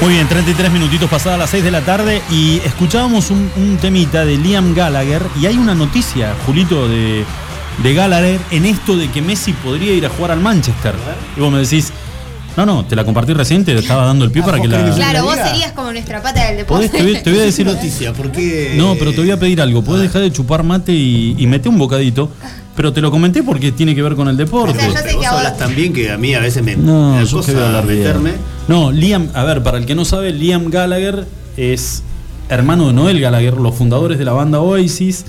Muy bien, 33 minutitos pasadas las 6 de la tarde y escuchábamos un, un temita de Liam Gallagher y hay una noticia, Julito, de, de Gallagher en esto de que Messi podría ir a jugar al Manchester. Y vos me decís, no, no, te la compartí recién, te estaba dando el pie para que la... Claro, vos serías como nuestra pata del deporte. te, voy, te voy a decir noticia, porque. No, pero te voy a pedir algo. Puedes dejar de chupar mate y, y meté un bocadito. Pero te lo comenté porque tiene que ver con el deporte. O sea, yo sé Pero vos que a vos- hablas tan bien que a mí a veces me. No, me yo cosa que voy a meterme. No, Liam, a ver, para el que no sabe, Liam Gallagher es hermano de Noel Gallagher, los fundadores de la banda Oasis.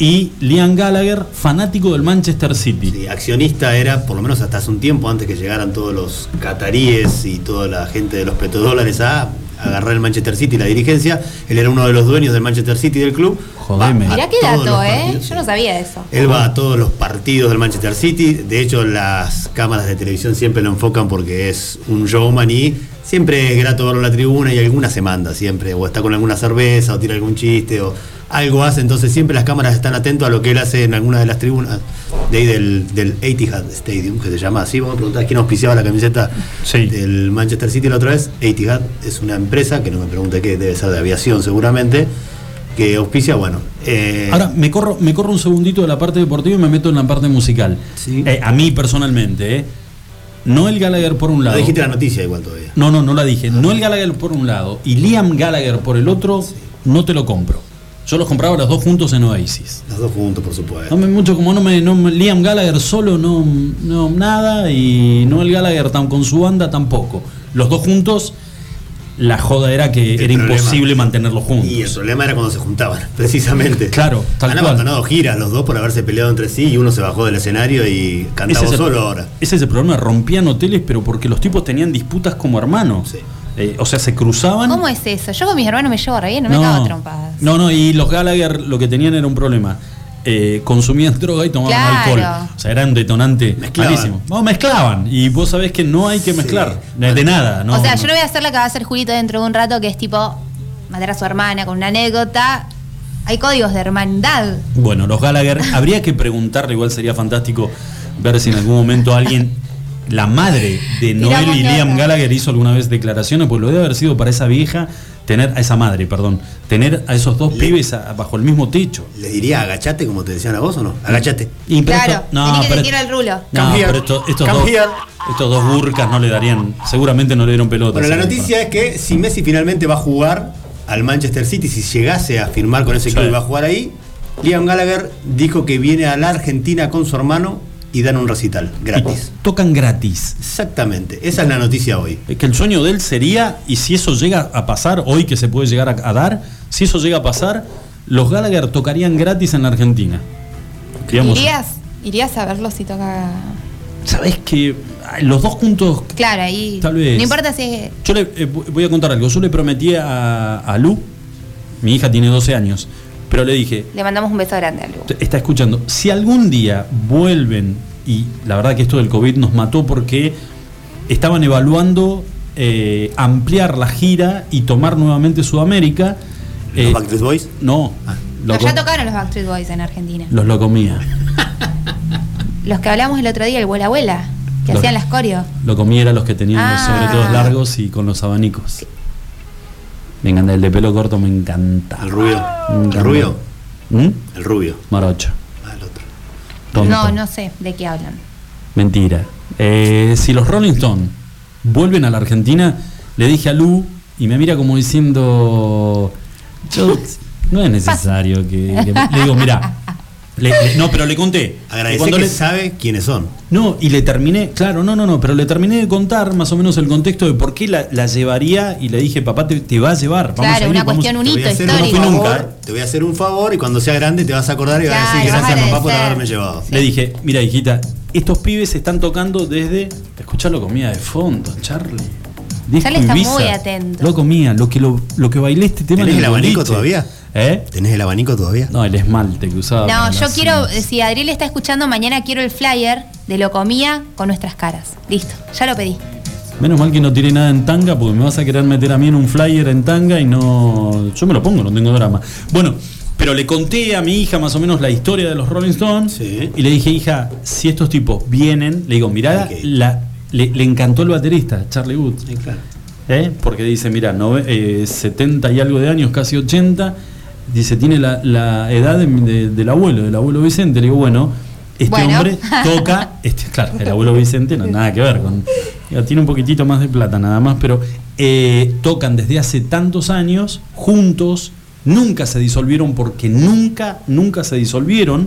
Y Liam Gallagher, fanático del Manchester City. Sí, accionista era, por lo menos hasta hace un tiempo, antes que llegaran todos los cataríes y toda la gente de los petrodólares a agarrar el Manchester City, la dirigencia. Él era uno de los dueños del Manchester City del club. Jodeme. Mirá qué dato, ¿eh? partidos, Yo no sabía eso. Él va a todos los partidos del Manchester City. De hecho, las cámaras de televisión siempre lo enfocan porque es un showman y siempre es grato verlo en la tribuna y alguna se manda siempre. O está con alguna cerveza o tira algún chiste o algo hace. Entonces siempre las cámaras están atentos a lo que él hace en alguna de las tribunas de ahí del, del Etihad Stadium, que se llama así. Vos me preguntás quién auspiciaba la camiseta Sí. del Manchester City la otra vez. Etihad es una empresa, que no me pregunte qué, debe ser de aviación seguramente, que auspicia, bueno. eh, Ahora, me corro, me corro un segundito de la parte deportiva y me meto en la parte musical. Sí. Eh, a mí personalmente, ¿eh? Noel Gallagher por un no lado. dijiste la noticia igual todavía. No, no, no la dije. Noel Gallagher por un lado y Liam Gallagher por el otro, no te lo compro. Yo los compraba los dos juntos en Oasis. Los dos juntos, por supuesto. No me mucho como no me, no me- Liam Gallagher solo no, no nada y Noel Gallagher tan, con su banda tampoco. Los dos juntos, la joda era que El era problema- imposible mantenerlos juntos. Y el problema era cuando se juntaban, precisamente. Claro, tal Han cual. abandonado giras los dos por haberse peleado entre sí y uno se bajó del escenario y Ese cantaba es el- solo ahora. Ese es el problema, rompían hoteles, pero porque los tipos tenían disputas como hermanos. Sí. Eh, o sea, se cruzaban. ¿Cómo es eso? Yo con mis hermanos me llevo re bien, no, me cago trompadas. no, no, y los Gallagher lo que tenían era un problema. Eh, consumían droga y tomaban Claro. alcohol. O sea, era un detonante Mezclaban. malísimo. No, mezclaban. Y vos sabés que no hay que mezclar. De, de nada. No, o sea, no. yo no voy a hacer la que va a hacer Julito dentro de un rato, que es tipo matar a su hermana con una anécdota. Hay códigos de hermandad. Bueno, los Gallagher, habría que preguntarle, igual sería fantástico ver si en algún momento alguien, la madre de Noel y Liam. Gallagher hizo alguna vez declaraciones, pues lo debe haber sido para esa vieja, tener a esa madre, perdón, tener a esos dos Le- pibes a- bajo el mismo techo. ¿Le diría agachate como te decían a vos o no? Agachate. Y, pero Claro, esto- no, que pero, el rulo. no, pero esto- estos, dos, estos dos burcas no le darían, seguramente no le dieron pelota. Bueno, la noticia es que si Messi finalmente va a jugar al Manchester City, si llegase a firmar con ese Sí. club y va a jugar ahí, Liam Gallagher dijo que viene a la Argentina con su hermano y dan un recital gratis. Y tocan gratis. Exactamente, esa es la noticia hoy. Es que el sueño de él sería, y si eso llega a pasar, hoy que se puede llegar a, a dar, si eso llega a pasar, los Gallagher tocarían gratis en la Argentina. Digamos, ¿Irías, ¿Irías a verlo si toca.? ¿Sabés que los dos juntos... Claro, ahí. Tal vez. No importa si es. Yo le eh, voy a contar algo. Yo le prometí a, a Lu, mi hija tiene 12 años, pero le dije, Le mandamos un beso grande a Lu. está escuchando, si algún día vuelven, y la verdad que esto del COVID nos mató porque estaban evaluando eh, ampliar la gira y tomar nuevamente Sudamérica. ¿Los eh, Backstreet Boys? no, Ah. No, ya tocaron los Backstreet Boys en Argentina. los lo comía. Los que hablamos el otro día, el abuela abuela, que Los- hacían las coreos. Lo comía era los que tenían los Ah. sobre todo largos y con los abanicos. Me encanta, el de pelo corto me encanta. ¿El rubio? ¿El rubio? ¿Mm? El rubio. Morocho. Ah, el otro. tonto. No, no sé de qué hablan. Mentira. Eh, si los Rolling Stones vuelven a la Argentina, le dije a Lu y me mira como diciendo, yo, no es necesario que, que- Le digo, mira, le- le- no, pero le conté. Agradecer Cuando que le- sabe quiénes son. no, y le terminé, claro, no, no, no, pero le terminé de contar más o menos el contexto de por qué la, la llevaría y le dije, papá, te, te va a llevar. Vamos Claro, a ir, una vamos- cuestión, un hito no nunca, te voy a hacer un favor y cuando sea grande te vas a acordar y vas a Claro, decir vas a gracias papá por haberme llevado. Sí. Le dije, mira hijita, estos pibes están tocando desde, escuchalo comida de fondo, Charlie. Disco Charlie está Ibiza. muy atento. Lo comía, lo que lo, lo que bailé este tema ¿Tenés en el abanico boliche. todavía? ¿Eh? ¿Tenés el abanico todavía? No, el esmalte que usaba. No, yo quiero, si Adriel está escuchando, mañana quiero el flyer de lo comía con nuestras caras. Listo, ya lo pedí. Menos mal que no tiré nada en tanga porque me vas a querer meter a mí en un flyer en tanga y no. Yo me lo pongo, no tengo drama. Bueno, pero le conté a mi hija más o menos la historia de los Rolling Stones Sí. y le dije, hija, si estos tipos vienen, le digo, mirá, la, le, le encantó el baterista, Charlie Wood. Sí, claro. ¿eh? porque dice, mira, nove- eh, 70 y algo de años, casi 80, dice, tiene la, la edad de- de- del abuelo, del abuelo Vicente. Le digo, bueno, este Bueno. hombre toca, este, claro, el abuelo Vicente no nada que ver con, tiene un poquitito más de plata nada más, pero eh, tocan desde hace tantos años juntos, nunca se disolvieron porque nunca, nunca se disolvieron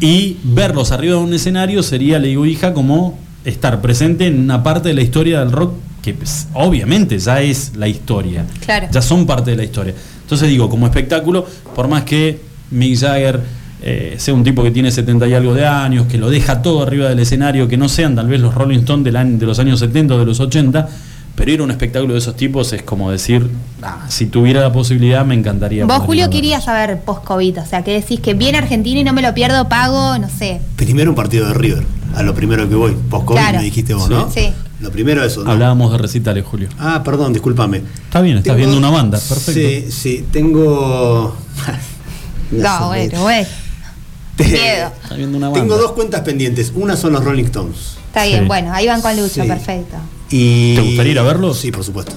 y verlos arriba de un escenario sería, le digo, hija, como estar presente en una parte de la historia del rock que pues, obviamente ya es la historia. Claro. Ya son parte de la historia. Entonces digo, como espectáculo, por más que Mick Jagger eh, sea un tipo que tiene 70 y algo de años, que lo deja todo arriba del escenario, que no sean tal vez los Rolling Stones del año- de los años 70 o de los 80, pero ir a un espectáculo de esos tipos es como decir, "Ah, si tuviera la posibilidad me encantaría. Vos, Julio, verlos". querías saber post-COVID, o sea, que decís que viene Argentina y no me lo pierdo, pago, no sé. Primero un partido de River, a lo primero que voy. Post-COVID Claro. me dijiste vos, Sí. ¿no? Sí. Lo primero eso. ¿no? Hablábamos de recitales, Julio. Ah, perdón, discúlpame. Está bien, estás viendo una banda, perfecto. Sí, sí, tengo. No, bueno, miedo. Viendo una banda. Tengo dos cuentas pendientes. Una son los Rolling Stones. Está bien, Sí. bueno, ahí van con Lucho, Sí. perfecto. Y... ¿Te gustaría ir a verlos? Sí, por supuesto.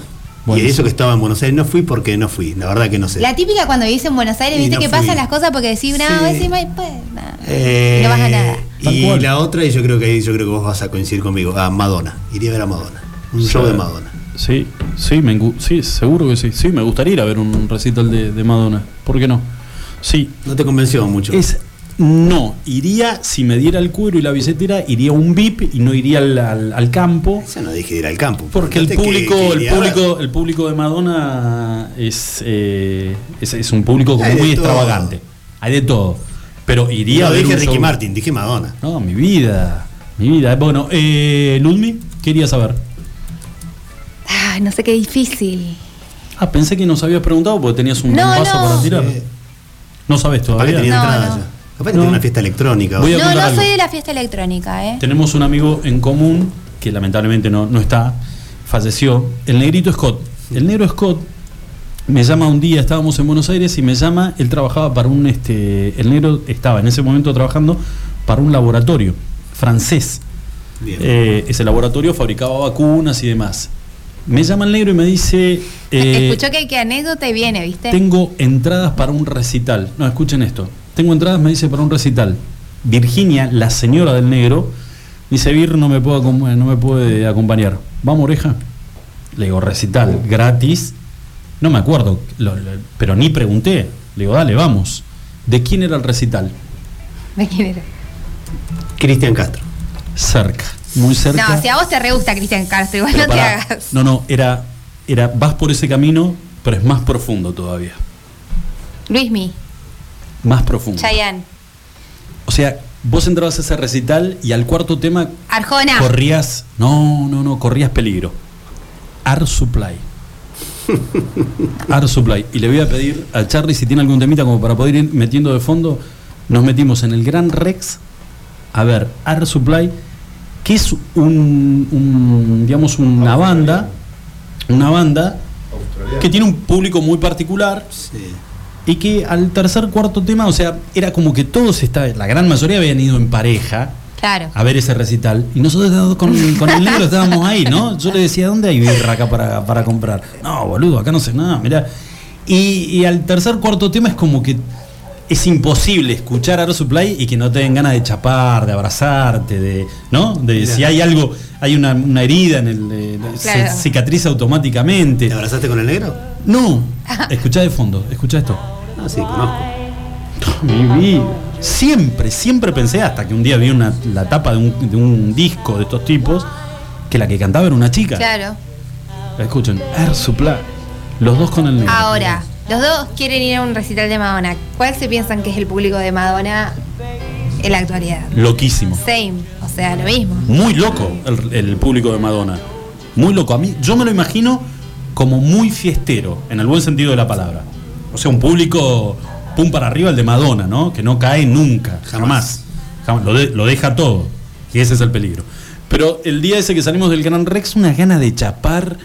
Bueno, y eso que estaba en Buenos Aires no fui porque no fui. La verdad que no sé. La típica cuando vivís en Buenos Aires, Y viste no que fui. pasan las cosas porque decís, no, Sí. decís, "Ay, pues, nada". Eh, no vas a nada. Y cual. la otra, y yo creo que ahí yo creo que vos vas a coincidir conmigo, a Madonna. Iría a ver a Madonna. Un show de Madonna. Sí, sí, me, sí, seguro que sí. Sí, me gustaría ir a ver un recital de, de Madonna. ¿Por qué no? Sí, No te convenció mucho. es. No, iría, si me diera el cuero y la billetera, iría a un VIP y no iría al, al- al campo. Eso no dije ir al campo. Porque el público, que- que el público, el público de Madonna es, eh, es, es un público como muy todo. extravagante. Hay de todo. Pero iría No a ver dije un Ricky show- Martin, dije Madonna. No, mi vida. Mi vida. Bueno, eh, Ludmi, quería saber. Ay, no sé qué difícil. Ah, pensé que nos habías preguntado porque tenías un No, vaso no. para tirar. Sí. No sabes que todavía. tenía No, entrada no. ya. Capaz que No. una fiesta electrónica. Voy a No, no algo. soy de la fiesta electrónica, ¿eh? Tenemos un amigo en común que lamentablemente no, no está, falleció, el negrito Scott. El negro Scott me llama un día, estábamos en Buenos Aires y me llama, él trabajaba para un, este, el negro estaba en ese momento trabajando para un laboratorio francés. Bien. Eh, ese laboratorio fabricaba vacunas y demás. Me llama el negro y me dice... eh, Escuchó que, que anécdota y viene, ¿viste? tengo entradas para un recital. No, escuchen esto. Tengo entradas, me dice, para un recital. Virginia, la señora del negro, dice, Vir, no me, puedo, acom- no me puede acompañar. ¿Vamos, oreja? Le digo, recital, gratis. No me acuerdo, lo- lo- pero ni pregunté. Le digo, dale, vamos. ¿De quién era el recital? ¿De quién era? Cristian Castro. Cerca, muy cerca. No, si a vos te re gusta Cristian Castro, igual Pero no te hagas. No, no, era, era, vas por ese camino, pero es más profundo todavía. Luismi, Más profundo. Chayanne, O sea, vos entrabas a ese recital y al cuarto tema Arjona. corrías. No, no, no, corrías peligro. Art Supply. Art Supply. Y le voy a pedir a Charlie si tiene algún temita como para poder ir metiendo de fondo. Nos metimos en el Gran Rex a ver Art Supply, que es un, un, digamos, una banda, una banda que tiene un público muy particular Sí. Y que al tercer cuarto tema, o sea, era como que todos estaban, la gran mayoría habían ido en pareja Claro. a ver ese recital y nosotros con, con el negro estábamos ahí, ¿no? Yo le decía, ¿dónde hay birra acá para, para comprar? No, boludo, acá no sé nada, mirá. Y, y al tercer cuarto tema es como que es imposible escuchar Air Supply y que no te den ganas de chapar, de abrazarte, de, ¿no? De si hay algo, hay una, una herida en el, eh, se cicatriza automáticamente. ¿Te abrazaste con el negro? No, escuchá de fondo, escuchá esto. Ah, sí, conozco. Mi vida. Siempre, siempre pensé, hasta que un día vi una, la tapa de un, de un disco de estos tipos, que la que cantaba era una chica. Claro. Escuchen, Air Supply. Los dos con el negro. Ahora, los dos quieren ir a un recital de Madonna. ¿Cuál se piensan que es el público de Madonna en la actualidad? Loquísimo. Same, o sea, lo mismo. Muy loco el, el público de Madonna. Muy loco. A mí, yo me lo imagino como muy fiestero, en el buen sentido de la palabra. O sea, un público pum para arriba el de Madonna, ¿no? Que no cae nunca, jamás. Jamás. Lo, de- lo deja todo. Y ese es el peligro. Pero el día ese que salimos del Gran Rex, una gana de chapar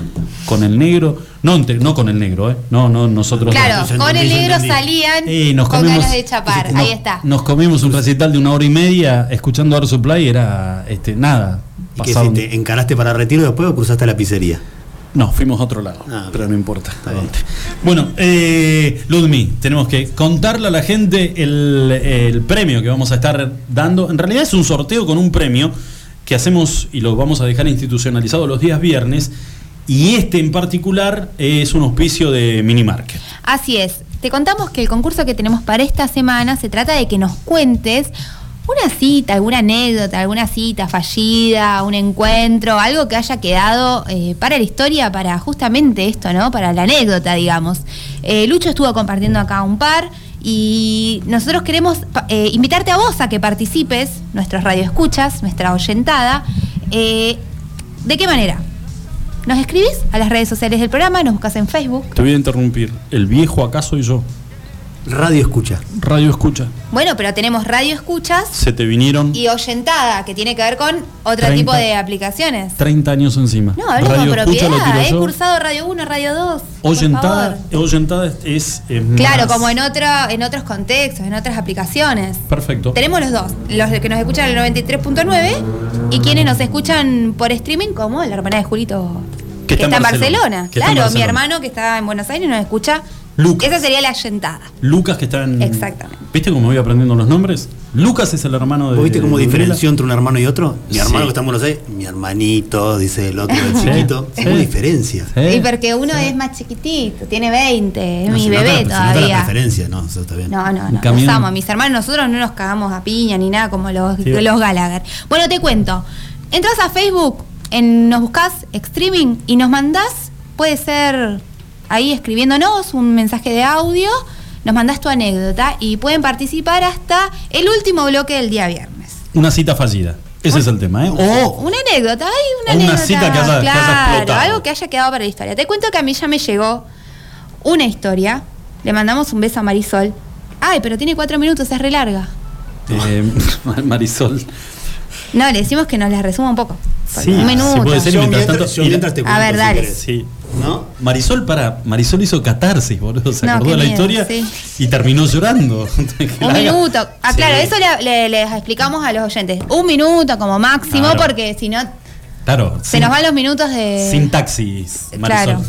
con el negro. No, no con el negro, ¿eh? No, no, nosotros. no. Claro, con el negro entendí. salían Eh, nos con comimos, ganas de chapar. no- Ahí está. Nos comimos un recital de una hora y media escuchando Air Supply, era este, nada. ¿Y qué hiciste? ¿Encaraste para retiro después o cruzaste la pizzería? No, fuimos a otro lado, Ah, pero no importa. Bueno, eh, Ludmi, tenemos que contarle a la gente el, el premio que vamos a estar dando. En realidad es un sorteo con un premio que hacemos y lo vamos a dejar institucionalizado los días viernes. Y este en particular es un auspicio de Minimarket. Así es. Te contamos que el concurso que tenemos para esta semana se trata de que nos cuentes una cita, alguna anécdota, alguna cita fallida, un encuentro, algo que haya quedado eh, para la historia, para justamente esto, ¿no? Para la anécdota, digamos. Eh, Lucho estuvo compartiendo acá un par y nosotros queremos eh, invitarte a vos a que participes, nuestros radioescuchas, nuestra oyentada. ¿De qué manera? Nos escribís a las redes sociales del programa, nos buscas en Facebook. Te voy a interrumpir. ¿El viejo acá soy yo? Radio escucha. Radio escucha. Bueno, pero tenemos radio escuchas Se te vinieron y oyentada, que tiene que ver con otro 30. tipo de aplicaciones. 30 años encima. No, hablo con Radio escucha lo propiedad. He yo. cursado Radio 1, Radio 2. por Oyentada, oyentada es, es, eh, Claro, más- como en, otro, en otros contextos, en otras aplicaciones. Perfecto. Tenemos los dos, los que nos escuchan en el 93.9 y quienes nos escuchan por streaming, como la hermana de Julito, Que está en Barcelona. Barcelona. Que está en Claro, mi hermano que está en Buenos Aires nos escucha. Lucas. Esa sería la oyentada. Lucas que está en. Exactamente. ¿Viste cómo voy aprendiendo los nombres? Lucas es el hermano de. ¿Vos viste cómo de diferenció entre un hermano y otro? Mi Sí. hermano que está en Buenos Aires, mi hermanito, dice el otro, el Sí, chiquito. sí. ¿Cómo diferencia? ¿Eh? Y porque uno es más chiquitito, tiene 20, es No, mi se nota bebé la- se nota la todavía. preferencia, no, eso está bien. No, no, no. camión. Nos amo. Mis hermanos, nosotros no nos cagamos a piña ni nada como los, Sí. los Gallagher. Bueno, te cuento. Entras a Facebook, en, nos buscas streaming y nos mandás, puede ser ahí escribiéndonos un mensaje de audio, nos mandás tu anécdota y pueden participar hasta el último bloque del día viernes. Una cita fallida. Ese es el tema, ¿eh? O Una anécdota, hay una O una anécdota. cita que haya- que haya claro, algo que haya quedado para la historia. Te cuento que a mí ya me llegó una historia. Le mandamos un beso a Marisol. Ay, pero tiene cuatro minutos, es re larga. eh, Marisol. No, le decimos que nos la resuma un poco. Sí, un minuto. puede ser. Mientras mientras, tanto- yo y- mientras te A ver, dale. Sí. ¿No? Marisol para Marisol hizo catarsis, boludo, se No, acordó de la miedo, historia sí. y terminó llorando. Un minuto. Ah, Sí. claro, eso le, le- les explicamos a los oyentes. Un minuto como máximo, Claro. porque si no, Claro. se nos van los minutos de. Sin taxis, Marisol. Claro.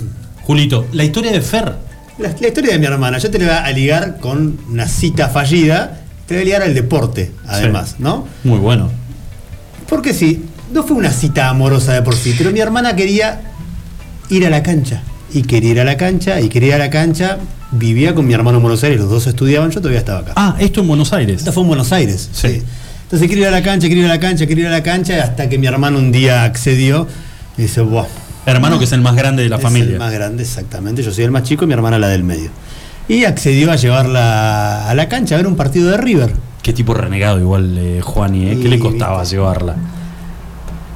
Julito, la historia de Fer. La, la historia de mi hermana, yo te la voy a ligar con una cita fallida, te voy a ligar al deporte, además, Sí. ¿no? Muy bueno. Porque sí, no fue una cita amorosa de por sí, pero mi hermana quería ir a la cancha. Y quería ir a la cancha, y quería ir a la cancha. Vivía con mi hermano en Buenos Aires, los dos estudiaban, yo todavía estaba acá. Ah, esto en Buenos Aires. Esta fue en Buenos Aires. Sí. Sí. Entonces quería ir a la cancha, quería ir a la cancha, quería ir a la cancha, hasta que mi hermano un día accedió y dice, Buah, Hermano que es el más grande de la es familia. el más grande, exactamente. Yo soy el más chico y mi hermana la del medio. Y accedió a llevarla a la cancha a ver un partido de River. Qué tipo renegado igual eh, Juani, ¿eh? ¿Qué le costaba llevarla?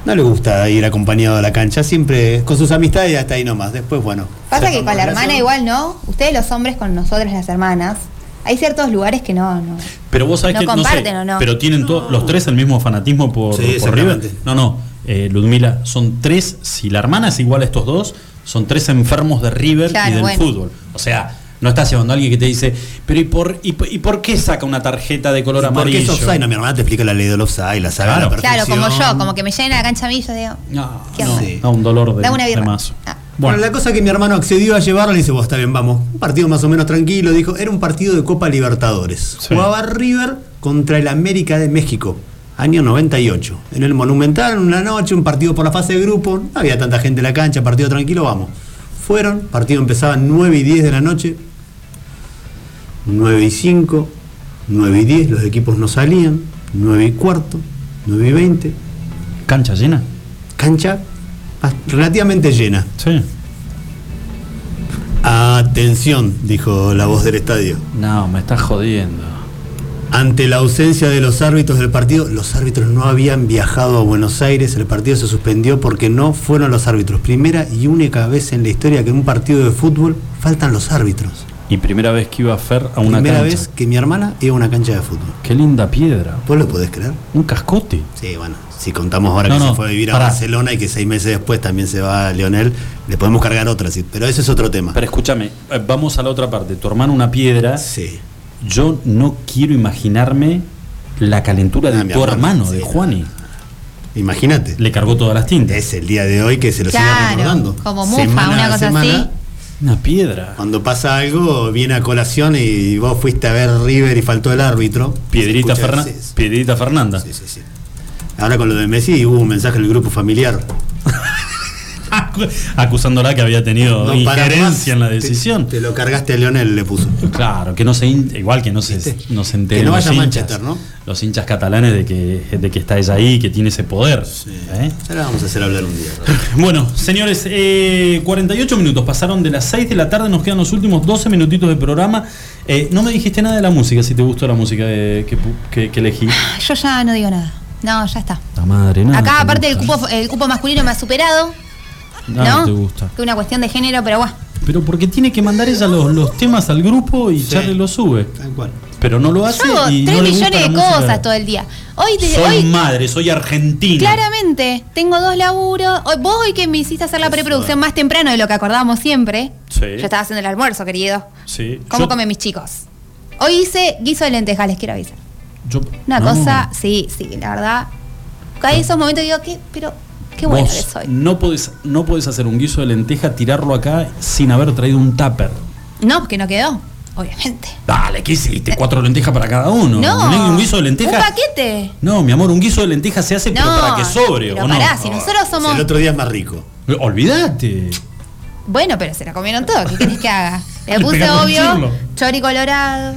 No le gusta ir acompañado a la cancha, siempre con sus amistades y hasta ahí nomás. Después, bueno. Pasa que con la relación. hermana igual no. Ustedes los hombres con nosotras las hermanas. Hay ciertos lugares que no, no. Pero vos sabés ¿No que no sé, comparten o no? pero tienen to- los tres el mismo fanatismo por, Sí, por River. No, no, eh, Ludmila, son tres, si la hermana es igual a estos dos, son tres enfermos de River Claro, y del bueno. fútbol. O sea, no estás llevando a alguien que te dice, pero ¿y por, y, por- y por qué saca una tarjeta de color ¿Por qué amarillo? es offside? No, mi hermana te explica la ley del offside, la sabe a la Claro. Claro, como yo, como que me llenen a la cancha a mí, yo digo. No, ¿Qué no, no, un dolor de, una de mazo. Ah. Bueno, Bueno, la cosa es que mi hermano accedió a llevarla y dice, bueno, está bien, vamos. Un partido más o menos tranquilo, dijo. Era un partido de Copa Libertadores. Sí. Jugaba River contra el América de México, año 98. En el Monumental, en una noche, un partido por la fase de grupo. No había tanta gente en la cancha, partido tranquilo, vamos. Fueron, partido empezaba a 9 y 10 de la noche. 9 y 5, 9 y 10, los equipos no salían. 9 y cuarto, 9 y 20. cancha llena. Cancha relativamente llena. Sí. Atención, dijo la voz del estadio. No, me estás jodiendo. Ante la ausencia de los árbitros del partido, los árbitros no habían viajado a Buenos Aires, el partido se suspendió porque no fueron los árbitros. Primera y única vez en la historia que en un partido de fútbol faltan los árbitros. Y primera vez que iba Fer a una Primera cancha. vez que mi hermana iba a una cancha de fútbol. Qué linda piedra. ¿Vos lo podés creer? Un cascote. Sí, bueno, si contamos ahora No, que no, se fue a vivir a. Barcelona y que seis meses después también se va a Leonel, le podemos cargar otra, sí, pero ese es otro tema. Pero escúchame, eh, vamos a la otra parte. Tu hermano una piedra. Sí. Yo no quiero imaginarme la calentura Ah, de mi tu hermano, sí, de. Juani. Imagínate. Le cargó todas las tintas. Es el día de hoy que se lo sigue Claro, recordando. como mufa, Semana una a cosa semana, así. Una piedra. Cuando pasa algo, viene a colación y vos fuiste a ver River y faltó el árbitro. Piedrita, Se escucha- Ferna- sí, sí, Piedrita Fernanda. sí, sí, sí. Ahora con lo de Messi hubo un mensaje en el grupo familiar. Acusándola que había tenido No injerencia en la decisión. Te, lo cargaste a Leonel, le puso. Claro, que no se in- igual que no se, ¿Viste? no se enteren Que no los vaya a hinchas, Manchester, ¿no? los hinchas catalanes de que, de que está ella ahí, que tiene ese poder. ¿eh? Ya la vamos a hacer hablar un día. Bueno, señores, eh, 48 minutos pasaron de las 6 de la tarde, nos quedan los últimos 12 minutitos de programa. Eh, no me dijiste nada de la música, si te gustó la música de- que, pu- que- que elegí. Yo ya no digo nada. No, ya está. La madre, nada. Acá, te aparte, el cupo, el cupo masculino me ha superado. Nada ¿No? te gusta. Que una cuestión de género, pero bueno. Pero porque tiene que mandar ella los, los temas al grupo y Sí. Charlie los sube. Tal cual. Pero no lo hace Yo hago y tres no le gusta millones la de música. cosas todo el día. Hoy, te- Soy hoy madre, soy argentina. claramente, tengo dos laburos. Hoy, vos hoy que me hiciste hacer la preproducción más temprano de lo que acordábamos siempre. Sí. Yo estaba haciendo el almuerzo, querido. Sí. ¿Cómo Yo- comen mis chicos? Hoy hice guiso de lentejas, les quiero avisar. yo- Una no. cosa, sí, sí, la verdad. Hay esos momentos que digo, ¿qué? Pero, qué bueno Vos que soy. no podés, no podés hacer un guiso de lenteja, tirarlo acá sin haber traído un tupper. No, porque no quedó, obviamente. Dale, ¿qué hiciste? Cuatro lentejas para cada uno. No. Un guiso de lenteja. Un paquete. No, mi amor, un guiso de lenteja se hace pero para que sobre, pero ¿o no? pará, si nosotros somos. El otro día es más rico. Olvídate. Bueno, pero se la comieron todo. ¿Qué querés que haga? Le puse, obvio, chori colorado,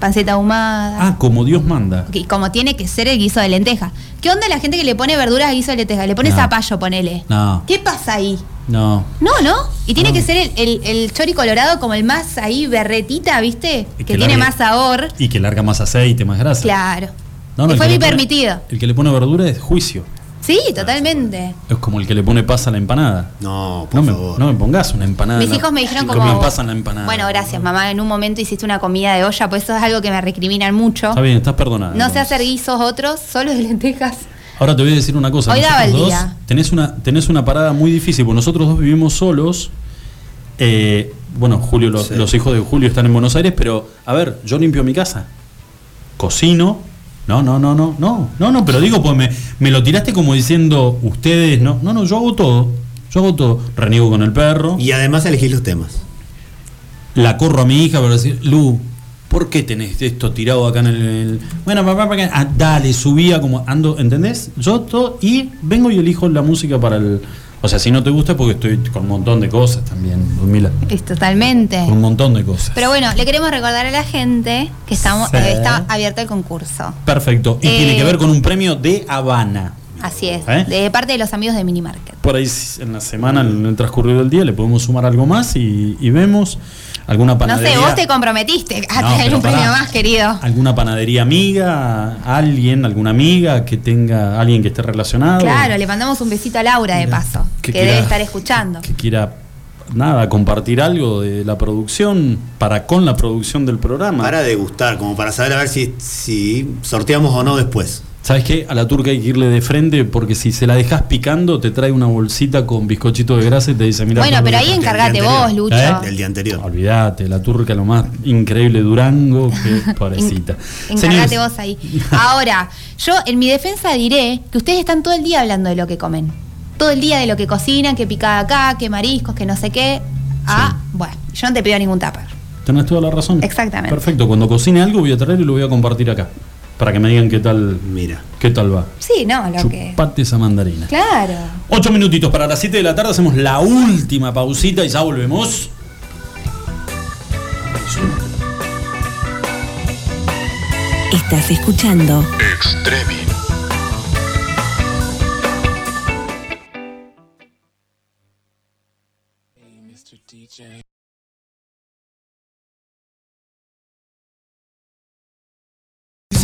panceta ahumada. Ah, como Dios manda. Y como tiene que ser el guiso de lenteja. ¿Qué onda la gente que le pone verduras al guiso de lenteja? Le pone No. zapallo, ponele. No. ¿Qué pasa ahí? No. No, ¿no? Y tiene que ser el, el- el chori colorado como el más ahí berretita, ¿viste? Que, que tiene más sabor. Y que larga más aceite, más grasa. Claro. No, no, el fue que mi permitido. El que le pone verdura es juicio. Sí, totalmente. Es como el que le pone pasa a la empanada. No, por No me, favor. no me pongas una empanada. Mis hijos me dijeron que como... me pasa en la empanada. Bueno, gracias, mamá. En un momento hiciste una comida de olla, pues eso es algo que me recriminan mucho. Está bien, estás perdonada. No sé hacer guisos otros, solo de lentejas. Ahora te voy a decir una cosa. Hoy daba nosotros el dos día. Tenés una, tenés una parada muy difícil, porque nosotros dos vivimos solos. Eh, bueno, Julio, los, Sí. los hijos de Julio están en Buenos Aires, pero a ver, yo limpio mi casa. Cocino. No, no, no, no, no, no, no, pero digo, pues me, me lo tiraste como diciendo ustedes, no, no, no, yo hago todo. Yo hago todo. Reniego con el perro. Y además elegís los temas. la corro a mi hija para decir, Lu, ¿por qué tenés esto tirado acá en el. el- Bueno, papá, papá, ah, dale, subía como ando, ¿entendés? Yo todo, y vengo y elijo la música para el. O sea, si no te gusta es porque estoy con un montón de cosas también, Ludmila. Es totalmente. Con un montón de cosas. Pero bueno, le queremos recordar a la gente que estamos, Sí. eh, está abierto el concurso. Perfecto. Y Eh, tiene que ver con un premio de Habana. Así es, ¿Eh? de parte de los amigos de Minimarket. Por ahí en la semana, en el transcurrir del día, le podemos sumar algo más y, y vemos alguna No panadería. sé, vos te comprometiste a No, traer pero un premio pará. más, querido. alguna panadería amiga, alguien, alguna amiga que tenga, alguien que esté relacionado. Claro, le mandamos un besito a Laura de paso, que, quiera- debe estar escuchando. Que quiera, nada, compartir algo de la producción para con la producción del programa. Para degustar, como para saber a ver si, si sorteamos o no después. ¿Sabes qué? A la turca hay que irle de frente porque si se la dejas picando, te trae una bolsita con bizcochito de grasa y te dice, mira. Bueno, pero ahí encargate vos. Lucho. ¿Eh? Del día anterior. Olvídate, la turca lo más increíble Durango, que pobrecita. En- Encargate Señores, vos ahí. Ahora, yo en mi defensa diré que ustedes están todo el día hablando de lo que comen. Todo el día de lo que cocinan, que picada acá, que mariscos, que no sé qué. Ah, bueno, yo no te pido ningún tupper. Tenés toda la razón. Exactamente. Perfecto, cuando cocine algo voy a traer y lo voy a compartir acá. Para que me digan qué tal, Mira. qué tal va. Sí, no, lo que. Chupate esa mandarina. Claro. Ocho minutitos para las 7 de la tarde, hacemos la última pausita y ya volvemos. Estás escuchando Extremi.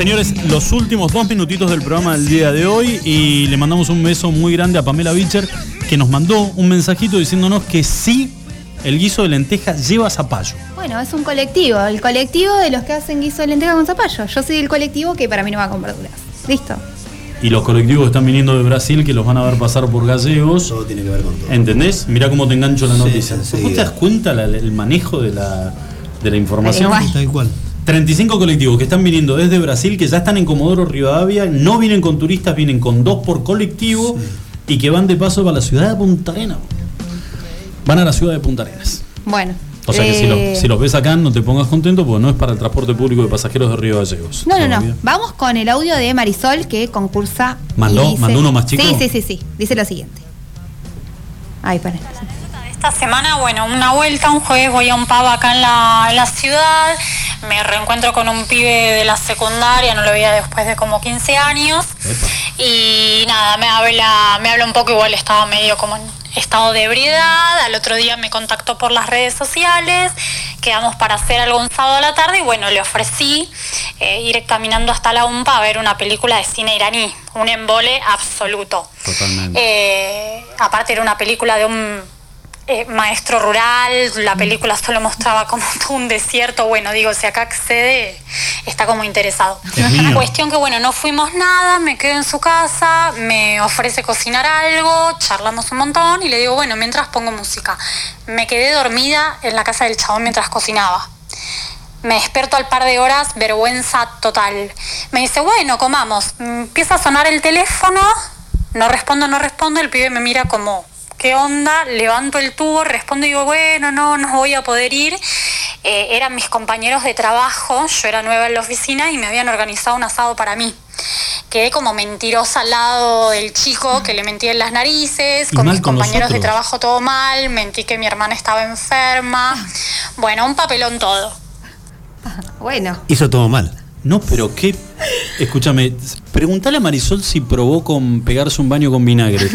Señores, los últimos dos minutitos del programa del día de hoy y le mandamos un beso muy grande a Pamela Bicher que nos mandó un mensajito diciéndonos que sí, el guiso de lenteja lleva zapallo. Bueno, es un colectivo, el colectivo de los que hacen guiso de lenteja con zapallo. Yo soy el colectivo que para mí no va con verduras. Listo. Y los colectivos que están viniendo de Brasil que los van a ver pasar por gallegos. Todo tiene que ver con todo. ¿Entendés? Mirá cómo te engancho la Sí, noticia. ¿Vos te das cuenta la- el manejo de la, de la información? Igual. Tal cual. 35 colectivos que están viniendo desde Brasil, que ya están en Comodoro Rivadavia, no vienen con turistas, vienen con dos por colectivo y que van de paso para la ciudad de Punta Arenas. Van a la ciudad de Punta Arenas. Bueno. O sea que si, eh, lo- si los ves acá no te pongas contento porque no es para el transporte público de pasajeros de Río Gallegos. No, no, no. Vamos con el audio de Marisol que concursa. ¿Mandó? ¿Mandó uno más chico? Sí, sí, sí, sí. Dice lo siguiente. Ay, para. Esta semana, bueno, una vuelta, un jueves voy a un pub acá en la, en la ciudad, me reencuentro con un pibe de la secundaria, no lo veía después de como 15 años, y nada, me habla, me habla un poco, igual estaba medio como en estado de ebriedad, al otro día me contactó por las redes sociales, quedamos para hacer algo un sábado a la tarde y bueno, le ofrecí eh, ir caminando hasta la UMPA a ver una película de cine iraní, un embole absoluto. Totalmente. Eh, aparte era una película de un eh, maestro rural, la película solo mostraba como todo un desierto, bueno, digo, si acá accede, está como interesado. Es. Cuestión que bueno, no fuimos nada, me quedo en su casa, me ofrece cocinar algo, charlamos un montón y le digo, bueno, mientras pongo música. Me quedé dormida en la casa del chabón mientras cocinaba. Me despierto al par de horas, vergüenza total. Me dice, bueno, comamos. Mm, Empieza a sonar el teléfono, no respondo, no respondo, el pibe me mira como, ¿qué onda? Levanto el tubo, respondo y digo, bueno, no, no voy a poder ir. Eh, eran mis compañeros de trabajo, yo era nueva en la oficina y me habían organizado un asado para mí. Quedé como mentirosa al lado del chico que le mentí en las narices, con mis con compañeros de trabajo todo mal, mentí que mi hermana estaba enferma. Bueno, un papelón todo. Bueno. Hizo todo mal. No, pero qué. Escúchame, preguntale a Marisol si probó con pegarse un baño con vinagre.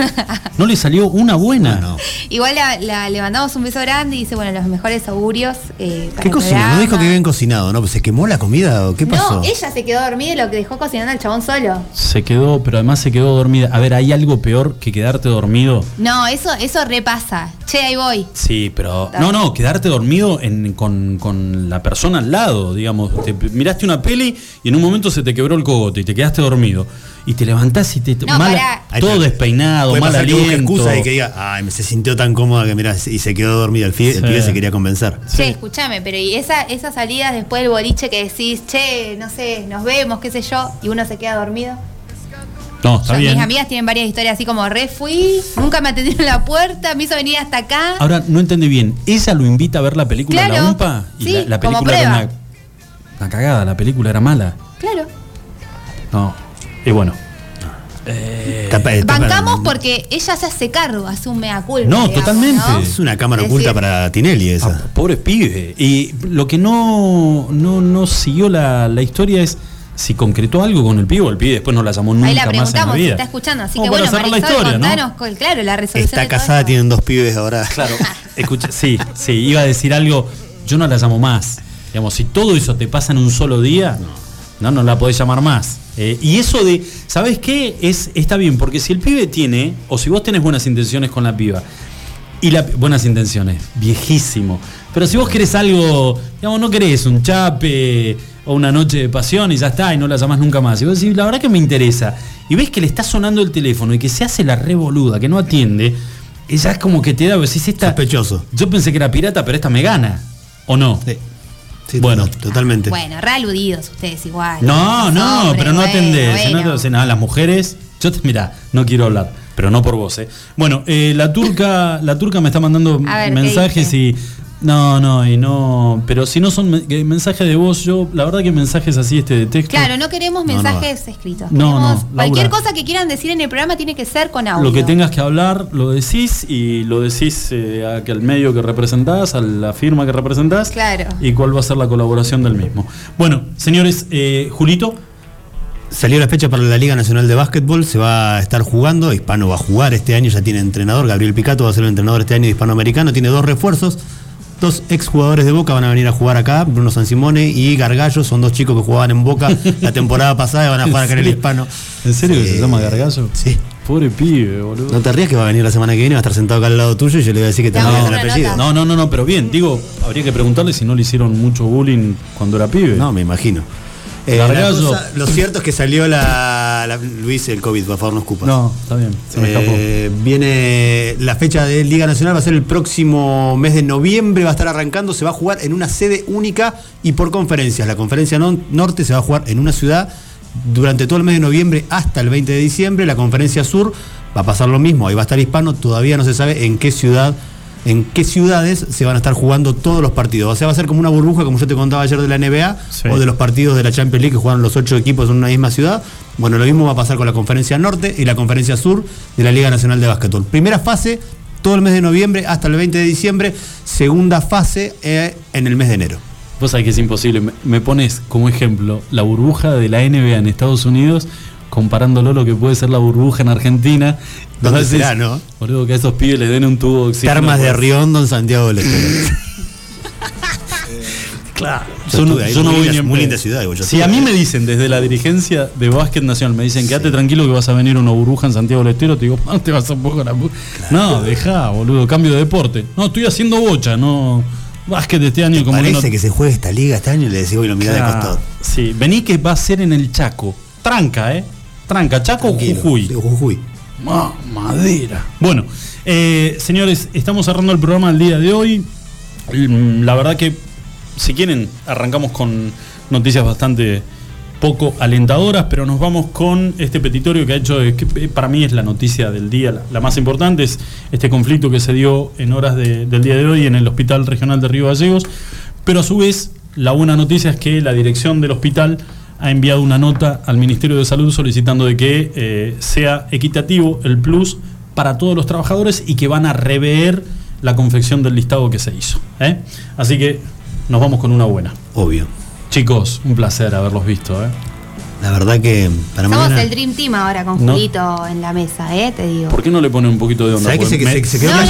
No le salió una buena. No. Igual la- la- le mandamos un beso grande y dice, bueno, los mejores augurios. eh, para ¿Qué cocinó? No dijo que bien cocinado, ¿no? ¿Se quemó la comida o qué pasó? No, ella se quedó dormida y lo que dejó cocinando el chabón solo. Se quedó, pero además se quedó dormida. A ver, ¿hay algo peor que quedarte dormido? No, eso, eso repasa. Che, ahí voy. Sí, pero. No, no, quedarte dormido en- con, con la persona al lado, digamos. Te miraste una peli y en un momento se te quebró el cogote y te quedaste dormido. Y te levantás y te. No, mala- todo despeinado, mal aliento. excusa y que diga, ay, me se sintió tan cómoda que mira, y se quedó dormida. El, Sí. pibe se quería convencer. Che, escúchame, pero y esa, esas salidas después del boliche que decís, che, no sé, nos vemos, qué sé yo, y uno se queda dormido. No, está Yo- bien. Mis amigas tienen varias historias así como re fui, nunca me atendieron la puerta, me hizo venir hasta acá. Ahora, no entendí bien. ¿Ella lo invita a ver la película en la Claro. UMPA? Y Sí, la, la como película era una, una cagada, la película era mala. Claro. No. Y bueno. Tapa- tapa- Bancamos porque ella se hace cargo, hace un mea culpa. No, digamos, totalmente. ¿no? Es una cámara Decir, oculta para Tinelli esa. Ah, pobre pibe. Y lo que no, no, no siguió la, la historia es si concretó algo con el pibe o el pibe después no la llamó nunca Ahí la más en la si vida. está escuchando, así Como que bueno, cerrar la Marisol, historia, ¿no? contanos, con- claro, la resolución Está casada, tienen dos pibes ahora. Claro, escucha, sí, sí, iba a decir algo, yo no la llamo más. Digamos, si todo eso te pasa en un solo día, no, no la podés llamar más. Eh, y eso de, ¿sabes qué? Es, está bien, porque si el pibe tiene, o si vos tenés buenas intenciones con la piba, y la, buenas intenciones, viejísimo. Pero si vos querés algo, digamos, no querés un chape o una noche de pasión y ya está, y no la llamás nunca más. Y vos decís, la verdad que me interesa. Y ves que le está sonando el teléfono y que se hace la revoluda, que no atiende, ella es como que te da, decís, esta. Sospechoso. Yo pensé que era pirata, pero esta me gana. ¿O no? Sí. Sí, Bueno. to- totalmente. Bueno, realudidos ustedes igual. No, no, hombres, pero no bueno, atendés. bueno. No, atendés. Las mujeres. Yo te, mira, no quiero hablar, pero no por vos, eh. Bueno, eh, la turca, la turca me está mandando A ver, ¿qué mensajes y. No, no, y no. Pero si no son mensajes de voz, yo, la verdad que mensajes así este de texto. Claro, no queremos No, no mensajes escritos. No, Queremos- no, Cualquier Laura. cosa que quieran decir en el programa tiene que ser con audio. Lo que tengas que hablar, lo decís y lo decís eh, a que al medio que representás, a la firma que representás. Claro. Y cuál va a ser la colaboración del mismo. Bueno, señores, eh, Julito, Salió la fecha para la Liga Nacional de Básquetbol, se va a estar jugando, Hispano va a jugar este año, ya tiene entrenador, Gabriel Picato va a ser el entrenador este año de hispanoamericano, tiene dos refuerzos, dos exjugadores de Boca van a venir a jugar acá, Bruno Sansimone y Gargallo, son dos chicos que jugaban en Boca la temporada pasada y van a jugar acá en el serio? Hispano. ¿En serio que Sí. se llama Gargallo? Sí. Pobre pibe, boludo. No te rías que va a venir la semana que viene, va a estar sentado acá al lado tuyo y yo le voy a decir que te a el apellido. No, no, no, no, pero bien, digo, habría que preguntarle si no le hicieron mucho bullying cuando era pibe. No, me imagino. Eh, Gargallo. la cosa- lo cierto es que salió la, la, la- Luis el COVID, por favor, no escupas. No, está bien, se me escapó. Eh, viene la fecha de Liga Nacional, va a ser el próximo mes de noviembre, va a estar arrancando, se va a jugar en una sede única y por conferencias. La conferencia norte se va a jugar en una ciudad durante todo el mes de noviembre hasta el 20 de diciembre. La conferencia sur va a pasar lo mismo, ahí va a estar hispano, todavía no se sabe en qué ciudad. En qué ciudades se van a estar jugando todos los partidos. O sea, va a ser como una burbuja, como yo te contaba ayer de la NBA, Sí. o de los partidos de la Champions League que jugaron los ocho equipos en una misma ciudad. Bueno, lo mismo va a pasar con la conferencia norte y la conferencia sur de la Liga Nacional de Básquetbol. Primera fase, todo el mes de noviembre hasta el 20 de diciembre. Segunda fase eh, en el mes de enero. Vos sabés que es imposible. Me, pones como ejemplo la burbuja de la NBA en Estados Unidos, comparándolo a lo que puede ser la burbuja en Argentina. ¿Dónde será, no? Boludo, que a esos pibes les den un tubo de oxígeno. Termas de por- Riondo en Santiago del Estero. Claro. Yo no, yo no muy voy linda- muy ciudad, yo Si a mí me dicen desde la dirigencia de Básquet Nacional, me dicen, quédate tranquilo que vas a venir una burbuja en Santiago del Estero, te digo, "Ah, te vas un poco a la bu-". No, deja, boludo, cambio de deporte. No, estoy haciendo bocha, no. Básquet este año como Parece no- que se juegue esta liga este año y le decís, lo mirá de costado. Sí, vení que va a ser en el Chaco. Tranca, ¿eh? Tranca, Chaco o. Jujuy. Sí, Jujuy. Ma- madera. Bueno, eh, señores, estamos cerrando el programa el día de hoy. Mm, La verdad que, si quieren, arrancamos con noticias bastante poco alentadoras, pero nos vamos con este petitorio que ha hecho, eh, que eh, para mí es la noticia del día, la, más importante, es este conflicto que se dio en horas de- del día de hoy en el Hospital Regional de Río Gallegos, pero a su vez, la buena noticia es que la dirección del hospital ha enviado una nota al Ministerio de Salud solicitando de que eh, sea equitativo el plus para todos los trabajadores y que van a rever la confección del listado que se hizo. Así que nos vamos con una buena. Obvio. Chicos, un placer haberlos visto. ¿eh? La verdad que para Somos mañana. el Dream Team ahora con No. Julito en la mesa, ¿eh? Te digo. ¿Por qué no le ponen un poquito de onda? ¿Sabés que se, Porque me- se- se quedó No,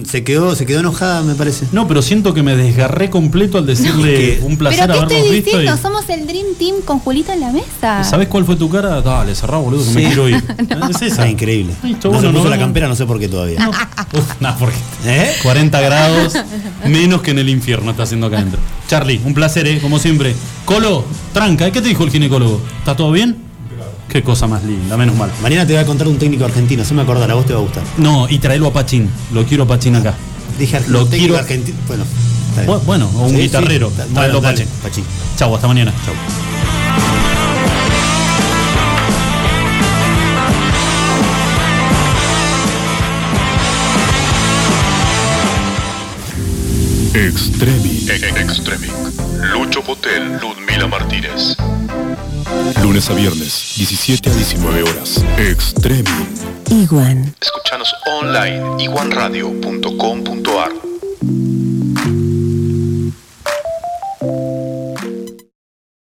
no. Se, quedó, se quedó enojada, me parece. No, pero siento que me desgarré completo al decirle que- un placer ¿Pero qué haberlos estoy visto. diciendo? y- Somos el Dream Team con Julito en la mesa. ¿Sabés cuál fue tu cara? Dale, cerrá, boludo, que me quiero ir. Es esa. Ah, increíble. Listo, no bueno, se nos puso la campera, no sé por qué todavía. Uf, nah, porque ¿Eh? 40 grados, menos que en el infierno está haciendo acá adentro. Charlie, un placer, ¿eh? como siempre. Colo, tranca, ¿qué te dijo el ginecólogo? ¿Está todo bien? Qué cosa más linda, menos mal. Mañana te voy a contar un técnico argentino, se me acordar, a vos te va a gustar. No, y traelo a Pachín. Lo quiero a Pachín acá. Dije Lo quiero- argentino. Bueno, Bueno, o un Sí, sí, guitarrero. está- Traelo a Pachín. Pachín. Chau, hasta mañana. Chau. Extremi. Extremi. Lucho Potel, Ludmila Martínez. Lunes a viernes, 17 a 19 horas. Extremi. Iguan. Escuchanos online iguanradio.com.ar